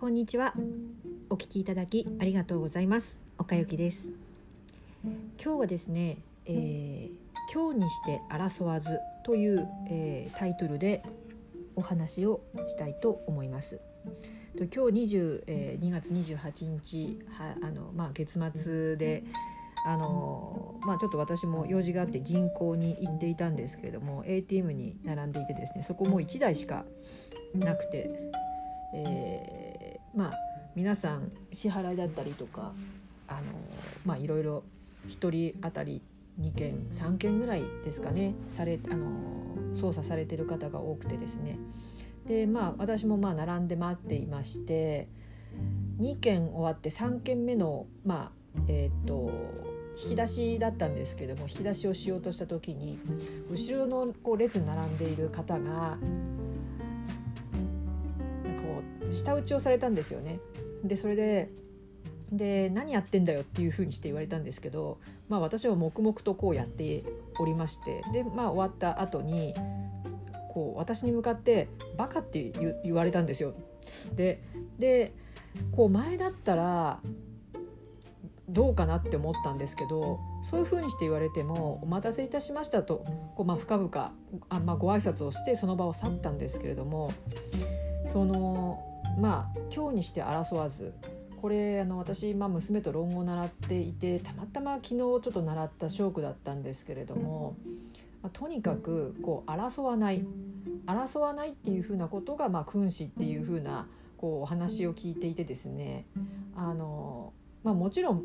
こんにちは。お聞きいただきありがとうございます。岡ゆきです。今日はですね、えー、今日にして争わずという、えー、タイトルでお話をしたいと思います。今日20、えー、2月28日はあのまあ月末であのまあ、ちょっと私も用事があって銀行に行っていたんですけれども ATM に並んでいてですねそこも1台しかなくて、皆さん支払いだったりとかあのまあいろいろ1人当たり2件3件ぐらいですかねされあの操作されてる方が多くてですねでまあ私もまあ並んで待っていまして2件終わって3件目のまあえっ、と引き出しだったんですけども引き出しをしようとした時に後ろのこう列に並んでいる方がこう舌打ちをされたんですよね。でそれでで何やってんだよっていうふうにして言われたんですけど、まあ、私は黙々とこうやっておりましてで、まあ、終わった後にこう私に向かって「バカ」って言われたんですよ。ででこう前だったらどうかなって思ったんですけどそういうふうにして言われても「お待たせいたしましたと」こうまあ深々あ、まあ、ご挨拶をしてその場を去ったんですけれどもそのまあ今日にして争わずこれあの私、まあ、娘と論語を習っていてたまたま昨日ちょっと習った証句だったんですけれども、まあ、とにかくこう争わない。争わないっていうふうなことが、まあ、君子っていうふうなこうお話を聞いていてですねあの、まあ、もちろん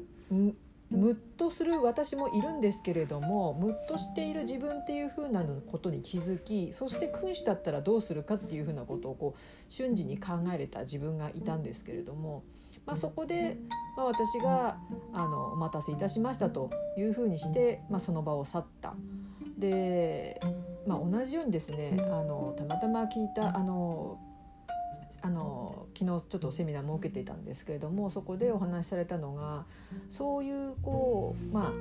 ムッとする私もいるんですけれどもムッとしている自分っていう風なことに気づきそして君子だったらどうするかっていう風なことをこう瞬時に考えれた自分がいたんですけれども、まあ、そこで、まあ、私があの「お待たせいたしました」という風にして、まあ、その場を去った。で、まあ、同じようにですねあのたまたま聞いたあのあの昨日ちょっとセミナーも受けていたんですけれどもそこでお話しされたのがそういうこうま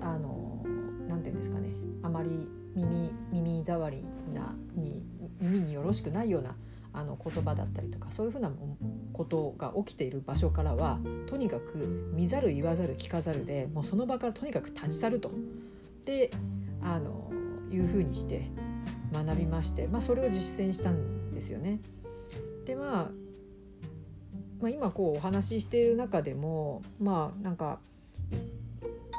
ああのなんていうんですかねあまり耳耳障りなに耳によろしくないようなあの言葉だったりとかそういうふうなことが起きている場所からはとにかく見ざる言わざる聞かざるでもうその場からとにかく立ち去ると。であのいうふうにして学びまして、まあ、それを実践したんですよね。でまあ、まあ、今こうお話ししている中でもまあなんか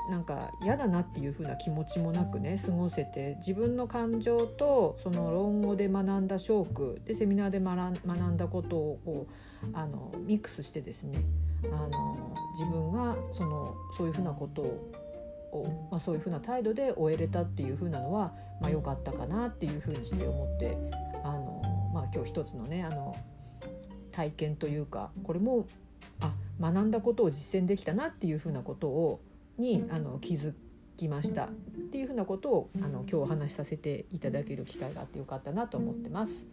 なんか嫌だなっていう風な気持ちもなくね過ごせて自分の感情とその論語で学んだ証句でセミナーで学んだことをこうあのミックスしてですねあの自分がそのそういうふうなことを、まあ、そういうふうな態度で終えれたっていうふうなのはまあ、かったかなっていうふうにして思ってあの、まあ、今日一つのねあの体験というかこれもあ学んだことを実践できたなっていうふうなことをにあの気づきましたっていうふうなことをあの今日お話しさせていただける機会があってよかったなと思ってます。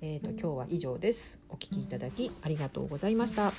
えーと、と今日は以上です。お聞きいただきありがとうございました。